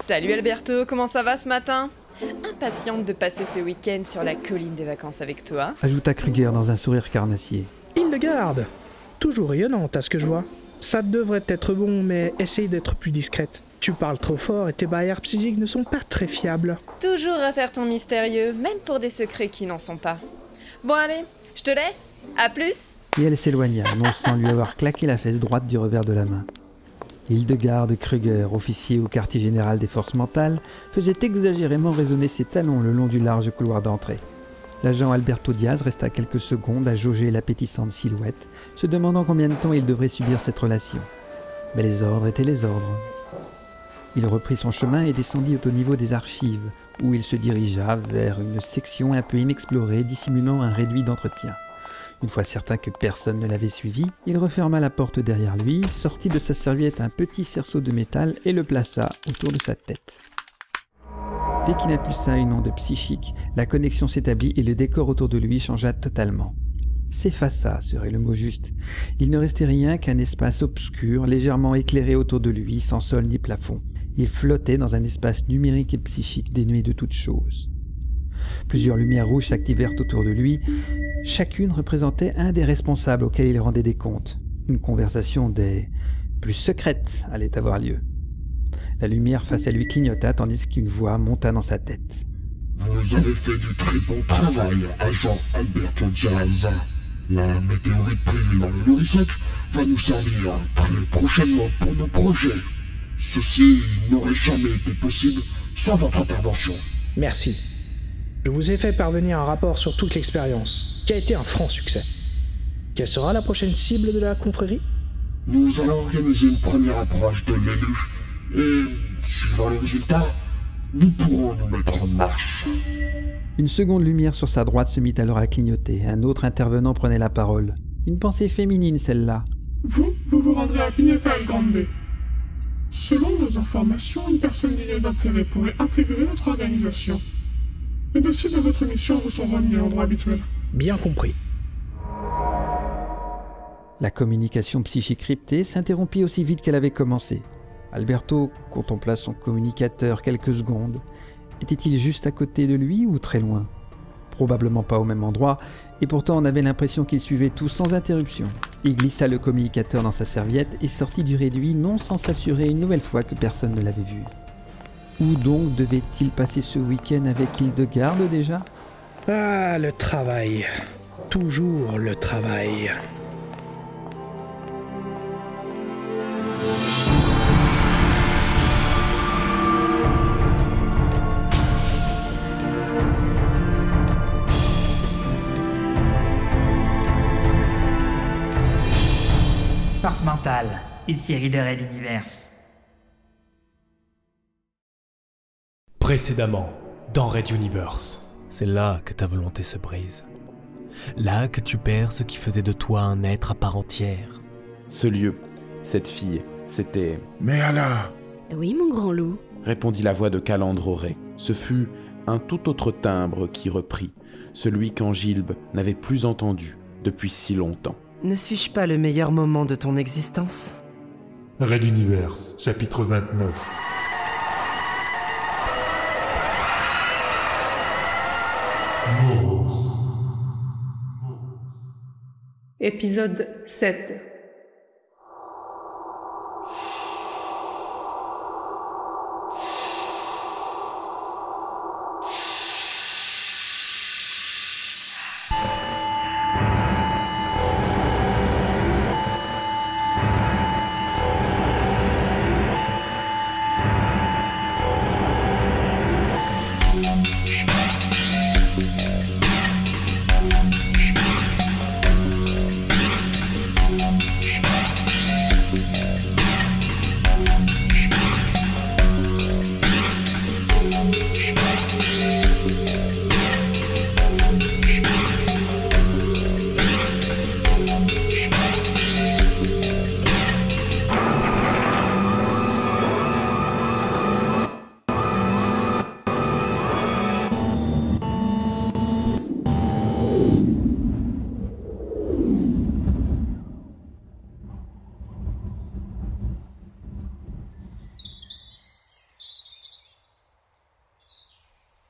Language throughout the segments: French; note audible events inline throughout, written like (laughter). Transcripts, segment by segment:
Salut Alberto, comment ça va ce matin? Impatiente de passer ce week-end sur la colline des vacances avec toi. Ajouta Kruger dans un sourire carnassier. Hildegarde Toujours rayonnante à ce que je vois. Ça devrait être bon, mais essaye d'être plus discrète. Tu parles trop fort et tes barrières psychiques ne sont pas très fiables. Toujours à faire ton mystérieux, même pour des secrets qui n'en sont pas. Bon allez, je te laisse. À plus. Et elle s'éloigna, non sans lui avoir claqué la fesse droite du revers de la main. Hildegarde Kruger, officier au quartier général des forces mentales, faisait exagérément résonner ses talons le long du large couloir d'entrée. L'agent Alberto Diaz resta quelques secondes à jauger l'appétissante silhouette, se demandant combien de temps il devrait subir cette relation. Mais les ordres étaient les ordres. Il reprit son chemin et descendit au niveau des archives, où il se dirigea vers une section un peu inexplorée dissimulant un réduit d'entretien. Une fois certain que personne ne l'avait suivi, il referma la porte derrière lui, sortit de sa serviette un petit cerceau de métal et le plaça autour de sa tête. Dès qu'il impulsa une onde psychique, la connexion s'établit et le décor autour de lui changea totalement. S'effaça serait le mot juste. Il ne restait rien qu'un espace obscur, légèrement éclairé autour de lui, sans sol ni plafond. Il flottait dans un espace numérique et psychique dénué de toute chose. Plusieurs lumières rouges s'activèrent autour de lui. Chacune représentait un des responsables auxquels il rendait des comptes. Une conversation des plus secrètes allait avoir lieu. La lumière face à lui clignota tandis qu'une voix monta dans sa tête. Vous avez fait du très bon travail, agent Alberto Diaz. La météorite prévue dans le Lorisec va nous servir très prochainement pour nos projets. Ceci n'aurait jamais été possible sans votre intervention. Merci. Je vous ai fait parvenir un rapport sur toute l'expérience, qui a été un franc succès. Quelle sera la prochaine cible de la confrérie? Nous allons organiser une première approche de l'élu et, suivant les résultats, nous pourrons nous mettre en marche. Une seconde lumière sur sa droite se mit alors à clignoter. Un autre intervenant prenait la parole. Une pensée féminine, celle-là. Vous, vous vous rendrez à Pignata El Grande. Selon nos informations, une personne digne d'intérêt pourrait intégrer notre organisation. Les dossiers de votre mission vous sont remis à l'endroit habituel. Bien compris. La communication psychique cryptée s'interrompit aussi vite qu'elle avait commencé. Alberto contempla son communicateur quelques secondes. Était-il juste à côté de lui ou très loin? Probablement pas au même endroit, et pourtant on avait l'impression qu'il suivait tout sans interruption. Il glissa le communicateur dans sa serviette et sortit du réduit non sans s'assurer une nouvelle fois que personne ne l'avait vu. Où donc devait-il passer ce week-end avec Hildegarde déjà? Ah, le travail. Toujours le travail. Force mentale, une série de Universe. Précédemment, dans Red Universe. C'est là que ta volonté se brise. Là que tu perds ce qui faisait de toi un être à part entière. Ce lieu, cette fille, c'était... Mais Allah Oui, mon grand loup. répondit la voix de Calandre Auré. Ce fut un tout autre timbre qui reprit, celui qu'Angilbe n'avait plus entendu depuis si longtemps. Ne suis-je pas le meilleur moment de ton existence? Red Universe, chapitre 29. Épisode 7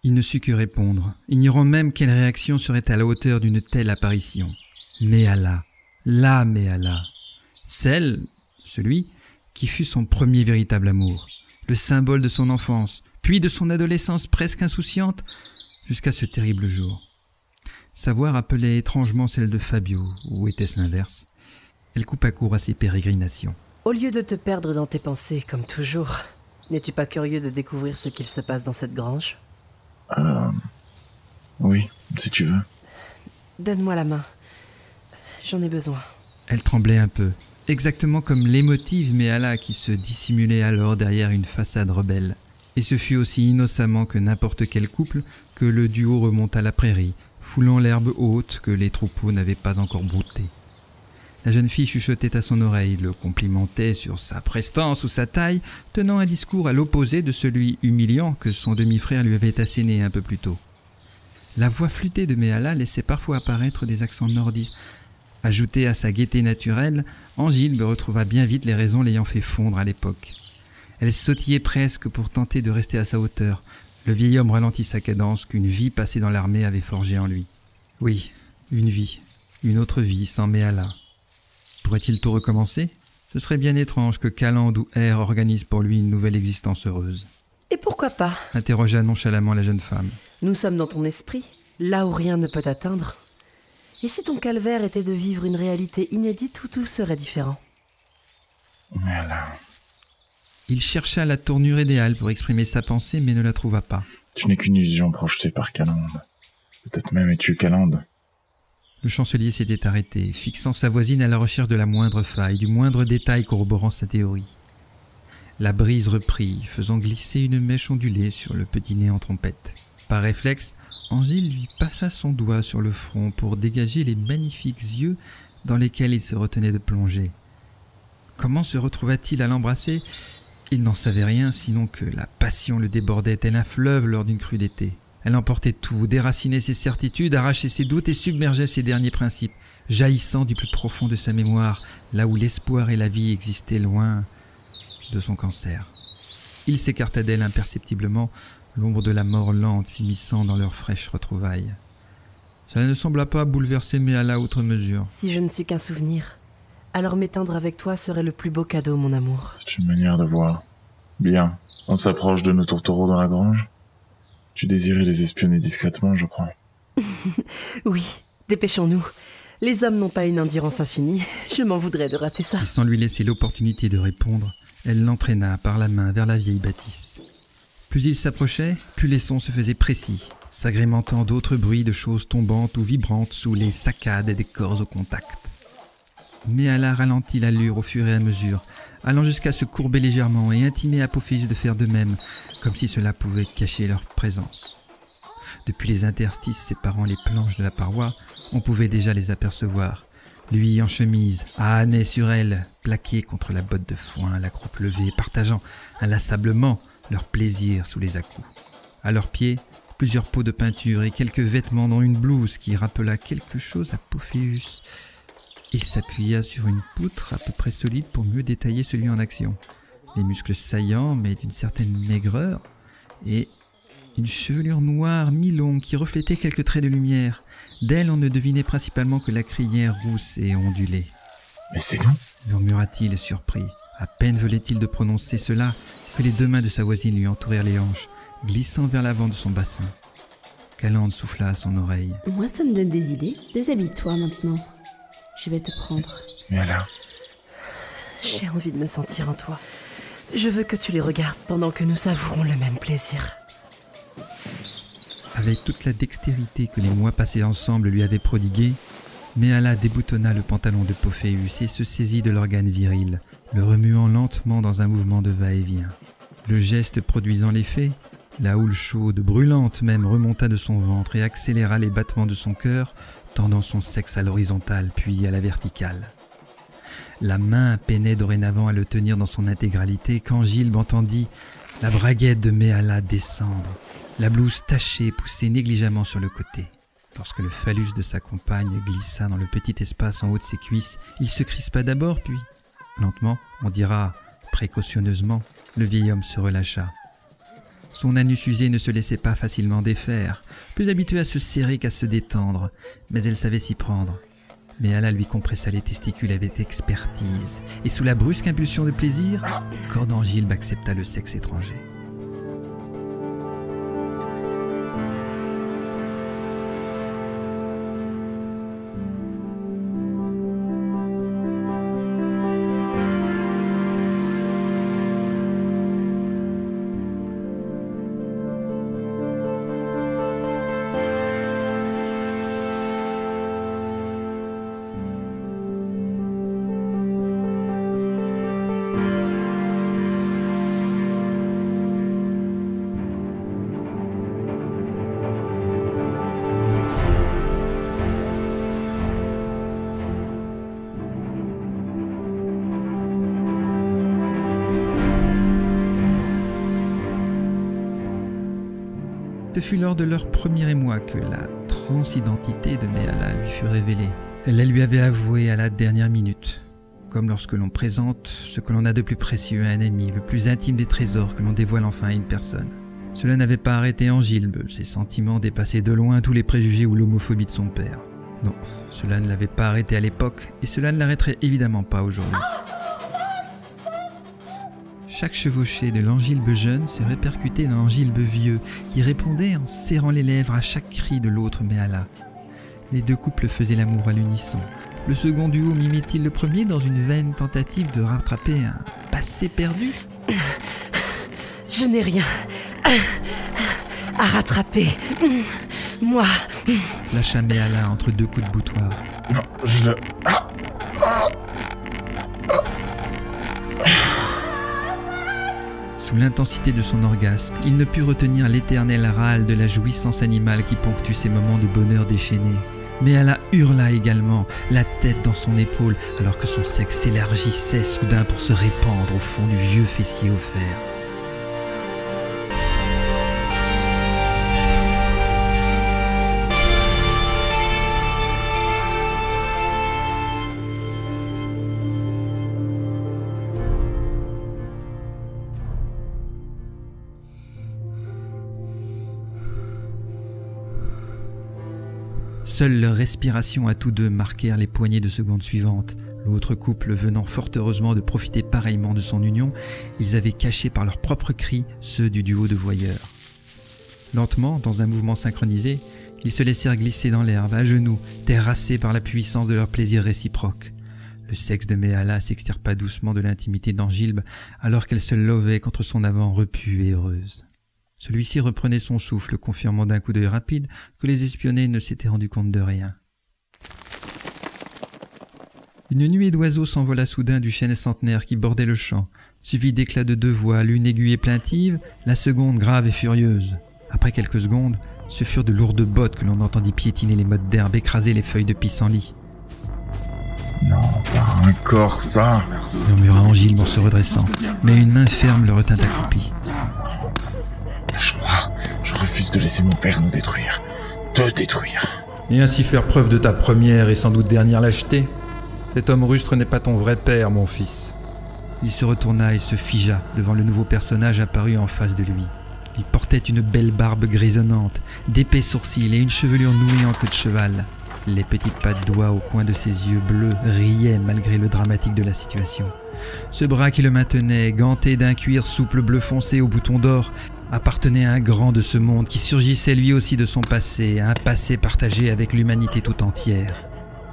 Il ne sut que répondre, ignorant même quelle réaction serait à la hauteur d'une telle apparition. Méala, la Méala, celle, celui, qui fut son premier véritable amour, le symbole de son enfance, puis de son adolescence presque insouciante, jusqu'à ce terrible jour. Sa voix rappelait étrangement celle de Fabio, ou était-ce l'inverse? Elle coupa court à ses pérégrinations. Au lieu de te perdre dans tes pensées, comme toujours, n'es-tu pas curieux de découvrir ce qu'il se passe dans cette grange? Oui, si tu veux. Donne-moi la main. J'en ai besoin. Elle tremblait un peu, exactement comme l'émotive Méala qui se dissimulait alors derrière une façade rebelle. Et ce fut aussi innocemment que n'importe quel couple que le duo remonta la prairie, foulant l'herbe haute que les troupeaux n'avaient pas encore broutée. La jeune fille chuchotait à son oreille, le complimentait sur sa prestance ou sa taille, tenant un discours à l'opposé de celui humiliant que son demi-frère lui avait asséné un peu plus tôt. La voix flûtée de Méala laissait parfois apparaître des accents nordistes. Ajoutée à sa gaieté naturelle, Angilbe retrouva bien vite les raisons l'ayant fait fondre à l'époque. Elle sautillait presque pour tenter de rester à sa hauteur. Le vieil homme ralentit sa cadence qu'une vie passée dans l'armée avait forgée en lui. Oui, une vie, une autre vie sans Méala. Pourrait-il tout recommencer? Ce serait bien étrange que Caland ou R organise pour lui une nouvelle existence heureuse. Et pourquoi pas? Interrogea nonchalamment la jeune femme. Nous sommes dans ton esprit, là où rien ne peut t'atteindre. Et si ton calvaire était de vivre une réalité inédite où tout serait différent? Voilà. Il chercha la tournure idéale pour exprimer sa pensée, mais ne la trouva pas. Tu n'es qu'une illusion projetée par Calande. Peut-être même es-tu Calande. Le chancelier s'était arrêté, fixant sa voisine à la recherche de la moindre faille, du moindre détail corroborant sa théorie. La brise reprit, faisant glisser une mèche ondulée sur le petit nez en trompette. Par réflexe, Angile lui passa son doigt sur le front pour dégager les magnifiques yeux dans lesquels il se retenait de plonger. Comment se retrouva-t-il à l'embrasser? Il n'en savait rien, sinon que la passion le débordait tel un fleuve lors d'une crue d'été. Elle emportait tout, déracinait ses certitudes, arrachait ses doutes et submergeait ses derniers principes, jaillissant du plus profond de sa mémoire, là où l'espoir et la vie existaient loin de son cancer. Il s'écarta d'elle imperceptiblement, l'ombre de la mort lente s'immisçant dans leurs fraîches retrouvailles. Cela ne sembla pas bouleverser Méala outre mesure. Si je ne suis qu'un souvenir, alors m'éteindre avec toi serait le plus beau cadeau, mon amour. C'est une manière de voir. Bien. On s'approche de nos tourtereaux dans la grange. Tu désirais les espionner discrètement, je crois. (laughs) oui, dépêchons-nous. Les hommes n'ont pas une endurance infinie. Je m'en voudrais de rater ça. Et sans lui laisser l'opportunité de répondre, elle l'entraîna par la main vers la vieille bâtisse. Plus il s'approchait, plus les sons se faisaient précis, s'agrémentant d'autres bruits de choses tombantes ou vibrantes sous les saccades des corps au contact. Mais elle a ralenti l'allure au fur et à mesure, allant jusqu'à se courber légèrement et intimer Apophis de faire de même, comme si cela pouvait cacher leur présence. Depuis les interstices séparant les planches de la paroi, on pouvait déjà les apercevoir. Lui en chemise, à sur elle, plaqué contre la botte de foin, la croupe levée, partageant inlassablement leur plaisir sous les à-coups. À leurs pieds, plusieurs pots de peinture et quelques vêtements dont une blouse qui rappela quelque chose à Pophéus. Il s'appuya sur une poutre à peu près solide pour mieux détailler celui en action. Les muscles saillants, mais d'une certaine maigreur, et une chevelure noire mi-longue qui reflétait quelques traits de lumière. D'elle, on ne devinait principalement que la crinière rousse et ondulée. Mais c'est nous murmura-t-il surpris. À peine venait-il de prononcer cela que les deux mains de sa voisine lui entourèrent les hanches, glissant vers l'avant de son bassin. Calande souffla à son oreille. Moi, ça me donne des idées. Déshabille-toi maintenant. Je vais te prendre. Mais là. J'ai envie de me sentir en toi. Je veux que tu les regardes pendant que nous savourons le même plaisir. Avec toute la dextérité que les mois passés ensemble lui avaient prodiguée, Méala déboutonna le pantalon de Pophéus et se saisit de l'organe viril, le remuant lentement dans un mouvement de va-et-vient. Le geste produisant l'effet, la houle chaude, brûlante même, remonta de son ventre et accéléra les battements de son cœur, tendant son sexe à l'horizontale puis à la verticale. La main peinait dorénavant à le tenir dans son intégralité quand Gilles entendit la braguette de Méala descendre, la blouse tachée poussée négligemment sur le côté. Lorsque le phallus de sa compagne glissa dans le petit espace en haut de ses cuisses, il se crispa d'abord, puis, lentement, on dira précautionneusement, le vieil homme se relâcha. Son anus usé ne se laissait pas facilement défaire, plus habitué à se serrer qu'à se détendre, mais elle savait s'y prendre. Mais Allah lui compressa les testicules avec expertise, et sous la brusque impulsion de plaisir, Cordangilbe accepta le sexe étranger. Ce fut lors de leur premier émoi que la transidentité de Mehala lui fut révélée. Elle la lui avait avouée à la dernière minute, comme lorsque l'on présente ce que l'on a de plus précieux à un ami, le plus intime des trésors que l'on dévoile enfin à une personne. Cela n'avait pas arrêté Angilbe, ses sentiments dépassaient de loin tous les préjugés ou l'homophobie de son père. Non, cela ne l'avait pas arrêté à l'époque, et cela ne l'arrêterait évidemment pas aujourd'hui. Chaque chevauchée de l'angilbe jeune se répercutait dans l'angilbe vieux, qui répondait en serrant les lèvres à chaque cri de l'autre Méala. Les deux couples faisaient l'amour à l'unisson. Le second duo mimait-il le premier dans une vaine tentative de rattraper un passé perdu? (laughs) Je n'ai rien à rattraper. Moi. Lâcha Méala entre deux coups de boutoir. Non, je le... Ah Ah Sous l'intensité de son orgasme, il ne put retenir l'éternel râle de la jouissance animale qui ponctue ces moments de bonheur déchaîné. Mais elle hurla également, la tête dans son épaule, alors que son sexe s'élargissait soudain pour se répandre au fond du vieux fessier offert. Seule leur respiration à tous deux marquèrent les poignées de secondes suivantes. L'autre couple venant fort heureusement de profiter pareillement de son union, ils avaient caché par leurs propres cris ceux du duo de voyeurs. Lentement, dans un mouvement synchronisé, ils se laissèrent glisser dans l'herbe, à genoux, terrassés par la puissance de leur plaisir réciproque. Le sexe de Méhala s'extirpa doucement de l'intimité d'Angilbe alors qu'elle se lovait contre son avant repu et heureuse. Celui-ci reprenait son souffle, confirmant d'un coup d'œil rapide que les espionnés ne s'étaient rendus compte de rien. Une nuée d'oiseaux s'envola soudain du chêne centenaire qui bordait le champ, suivi d'éclats de deux voix, l'une aiguë et plaintive, la seconde grave et furieuse. Après quelques secondes, ce furent de lourdes bottes que l'on entendit piétiner les mottes d'herbe, écraser les feuilles de pissenlit. Non, pas encore ça murmura Angile en se redressant, mais une main ferme le retint accroupi. Lâche-moi, je refuse de laisser mon père nous détruire. Te détruire. Et ainsi faire preuve de ta première et sans doute dernière lâcheté Cet homme rustre n'est pas ton vrai père, mon fils. Il se retourna et se figea devant le nouveau personnage apparu en face de lui. Il portait une belle barbe grisonnante, d'épais sourcils et une chevelure nouée en queue de cheval. Les petites pattes d'oie au coin de ses yeux bleus riaient malgré le dramatique de la situation. Ce bras qui le maintenait, ganté d'un cuir souple bleu foncé au bouton d'or, appartenait à un grand de ce monde qui surgissait lui aussi de son passé, un passé partagé avec l'humanité tout entière.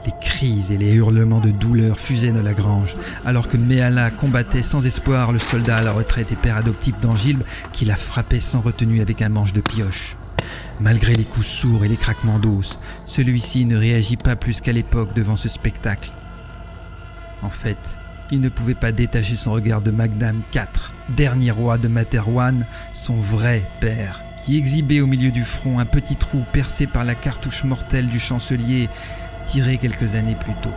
Les cris et les hurlements de douleur fusaient de la grange, alors que Méala combattait sans espoir le soldat à la retraite et père adoptif d'Angilbe qui la frappait sans retenue avec un manche de pioche. Malgré les coups sourds et les craquements d'os, celui-ci ne réagit pas plus qu'à l'époque devant ce spectacle. En fait, il ne pouvait pas détacher son regard de Magdam IV, dernier roi de Materwan, son vrai père, qui exhibait au milieu du front un petit trou percé par la cartouche mortelle du chancelier tiré quelques années plus tôt.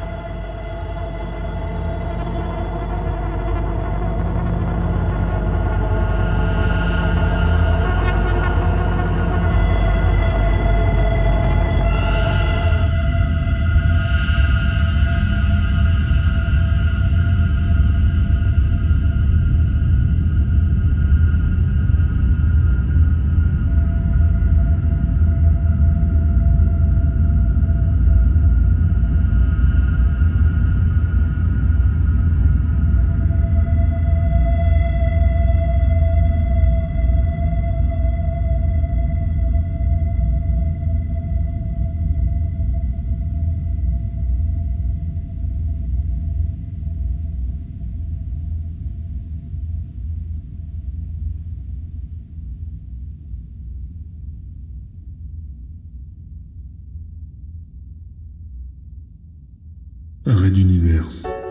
Red Universe.